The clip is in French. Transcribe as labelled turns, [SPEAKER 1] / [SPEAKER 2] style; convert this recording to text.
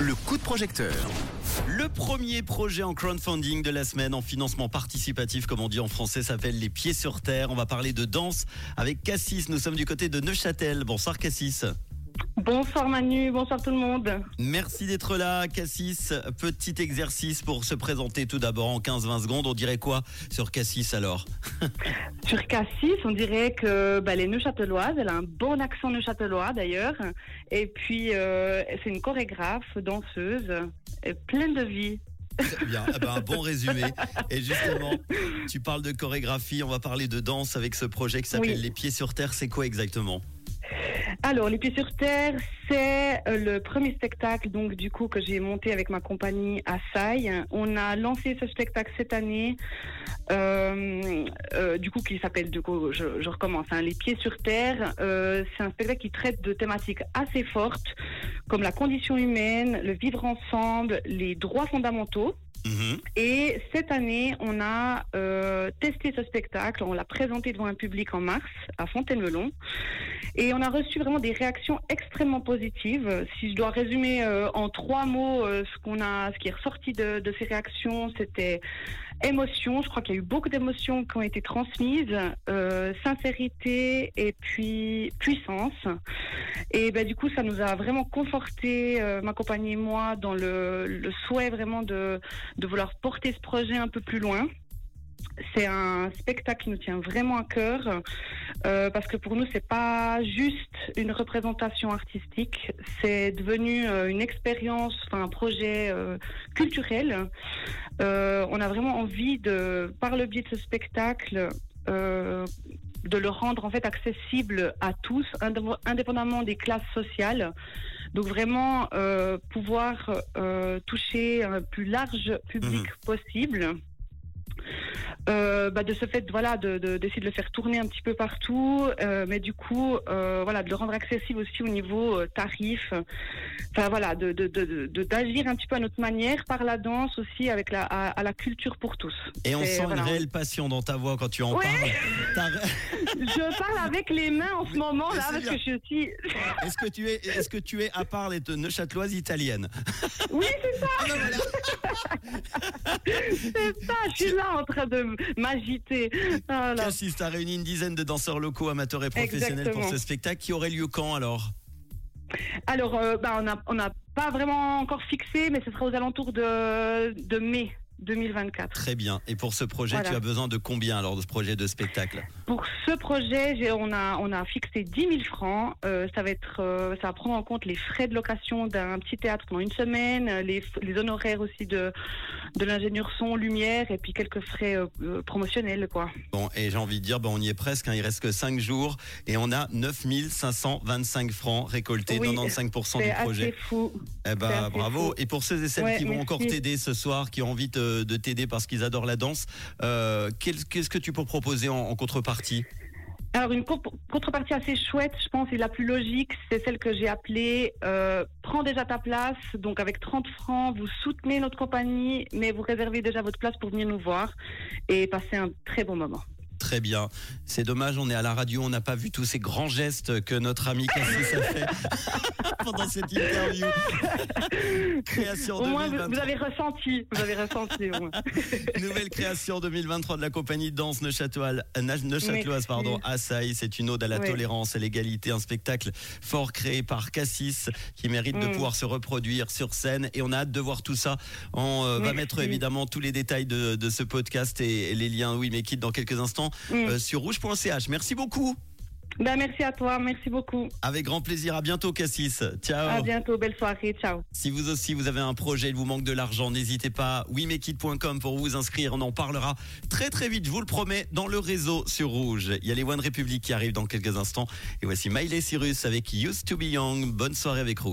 [SPEAKER 1] Le coup de projecteur. Le premier projet en crowdfunding de la semaine en financement participatif, comme on dit en français, s'appelle Les Pieds sur Terre. On va parler de danse avec Cassis. Nous sommes du côté de Neuchâtel. Bonsoir Cassis.
[SPEAKER 2] Bonsoir Manu, bonsoir tout le monde.
[SPEAKER 1] Merci d'être là, Cassis. Petit exercice pour se présenter tout d'abord en 15-20 secondes. On dirait quoi sur Cassis alors
[SPEAKER 2] Sur Cassis, on dirait que bah, elle est neuchâteloise, elle a un bon accent neuchâtelois d'ailleurs. Et puis, euh, c'est une chorégraphe, danseuse, pleine de vie.
[SPEAKER 1] Très bien, Eh ben, un bon résumé. Et justement, tu parles de chorégraphie, on va parler de danse avec ce projet qui s'appelle
[SPEAKER 2] Oui.
[SPEAKER 1] Les Pieds sur Terre. C'est quoi exactement?
[SPEAKER 2] Alors, Les Pieds sur Terre, c'est euh, le premier spectacle donc du coup que j'ai monté avec ma compagnie à Saille. On a lancé ce spectacle cette année, euh, euh, du coup qui s'appelle du coup, je, recommence, hein, Les Pieds sur Terre. C'est un spectacle qui traite de thématiques assez fortes comme la condition humaine, le vivre ensemble, les droits fondamentaux.
[SPEAKER 1] Mhm.
[SPEAKER 2] Et cette année, on a euh, testé ce spectacle, on l'a présenté devant un public en mars à Fontaine-Melon, et on a reçu vraiment des réactions extrêmement positives. Si je dois résumer euh, en trois mots euh, ce qu'on a, ce qui est ressorti de, de ces réactions, c'était émotion. Je crois qu'il y a eu beaucoup d'émotions qui ont été transmises, euh, sincérité et puis puissance. Et ben du coup, ça nous a vraiment conforté, euh, ma compagnie et moi, dans le, le souhait vraiment de de vouloir porter ce projet un peu plus loin. C'est un spectacle qui nous tient vraiment à cœur euh, parce que pour nous c'est pas juste une représentation artistique, c'est devenu euh, une expérience, enfin un projet euh, culturel. On a vraiment envie de, par le biais de ce spectacle, de le rendre en fait accessible à tous, indép- indépendamment des classes sociales. Donc vraiment pouvoir toucher un plus large public possible. Euh, bah, de ce fait, voilà, de- de- d'essayer de, le faire tourner un petit peu partout, euh, mais du coup, euh, voilà, de le rendre accessible aussi au niveau tarif. Enfin voilà, de d'agir un petit peu à notre manière par la danse aussi, avec la à, à la culture pour tous.
[SPEAKER 1] Et on sent
[SPEAKER 2] voilà,
[SPEAKER 1] une réelle passion dans ta voix quand tu en
[SPEAKER 2] Ouais.
[SPEAKER 1] parles.
[SPEAKER 2] Je parle avec les mains en ce moment là parce que je suis aussi.
[SPEAKER 1] Est-ce que tu es, est-ce que tu es à part les neuchâteloise italienne
[SPEAKER 2] Oui, c'est ça.
[SPEAKER 1] Ah ben voilà.
[SPEAKER 2] C'est ça, je suis là en train de m'agiter. Voilà.
[SPEAKER 1] Cassis, t'as réuni une dizaine de danseurs locaux, amateurs et professionnels pour ce spectacle qui aurait lieu quand alors?
[SPEAKER 2] Alors, euh, bah, on n'a on pas vraiment encore fixé, mais ce sera aux alentours de, de mai 2024.
[SPEAKER 1] Très bien. Et pour ce projet,
[SPEAKER 2] Voilà.
[SPEAKER 1] tu as besoin de combien alors de ce projet de spectacle?
[SPEAKER 2] Pour ce projet, on a, on a fixé 10 000 francs. Euh, ça va être, euh, ça va prendre en compte les frais de location d'un petit théâtre pendant une semaine, euh, les, les honoraires aussi de, de l'ingénieur son, lumière, et puis quelques frais euh, promotionnels, quoi.
[SPEAKER 1] Bon, et j'ai envie de dire, ben, on y est presque, hein, il reste que 5 jours et on a 9525 francs récoltés,
[SPEAKER 2] Oui,
[SPEAKER 1] 95%
[SPEAKER 2] C'est
[SPEAKER 1] du projet.
[SPEAKER 2] fou.
[SPEAKER 1] Eh
[SPEAKER 2] c'est
[SPEAKER 1] ben, bravo.
[SPEAKER 2] fou.
[SPEAKER 1] Et pour ceux et celles
[SPEAKER 2] Ouais,
[SPEAKER 1] qui vont
[SPEAKER 2] merci.
[SPEAKER 1] encore t'aider ce soir, qui ont envie de, de t'aider parce qu'ils adorent la danse, euh, qu'est- qu'est-ce que tu peux proposer en, contrepartie?
[SPEAKER 2] Alors une contrepartie assez chouette, je pense, et la plus logique, c'est celle que j'ai appelée euh, Prends déjà ta place. Donc avec 30 francs, vous soutenez notre compagnie, mais vous réservez déjà votre place pour venir nous voir et passer un très bon moment.
[SPEAKER 1] Très bien. C'est dommage, on est à la radio, on n'a pas vu tous ces grands gestes que notre ami Cassis a fait pendant cette interview. Création
[SPEAKER 2] Au moins, vous,
[SPEAKER 1] 2023.
[SPEAKER 2] vous avez ressenti, vous avez ressenti. au moins.
[SPEAKER 1] Nouvelle création 2023 de la compagnie de danse Neuchâteloise, Neuchâteloise pardon, à Saï. C'est une ode à la
[SPEAKER 2] Oui.
[SPEAKER 1] tolérance et l'égalité. Un spectacle fort créé par Cassis qui mérite de
[SPEAKER 2] Mm.
[SPEAKER 1] pouvoir se reproduire sur scène. Et on a hâte de voir tout ça. On euh, va mettre évidemment tous les détails de, de ce podcast et, et les liens, oui, mais quitte dans quelques instants
[SPEAKER 2] Mm.
[SPEAKER 1] euh, sur rouge.ch. Merci beaucoup.
[SPEAKER 2] Ben, merci à toi, merci beaucoup.
[SPEAKER 1] Avec grand plaisir. À bientôt, Cassis. Ciao.
[SPEAKER 2] À bientôt, belle soirée, ciao.
[SPEAKER 1] Si vous aussi vous avez un projet, il vous manque de l'argent, n'hésitez pas. WeMakeIt.com pour vous inscrire. On en parlera très très vite, je vous le promets, dans le réseau sur Rouge. Il y a les One Republic qui arrivent dans quelques instants. Et voici Miley Cyrus avec Used to Be Young. Bonne soirée avec Rouge.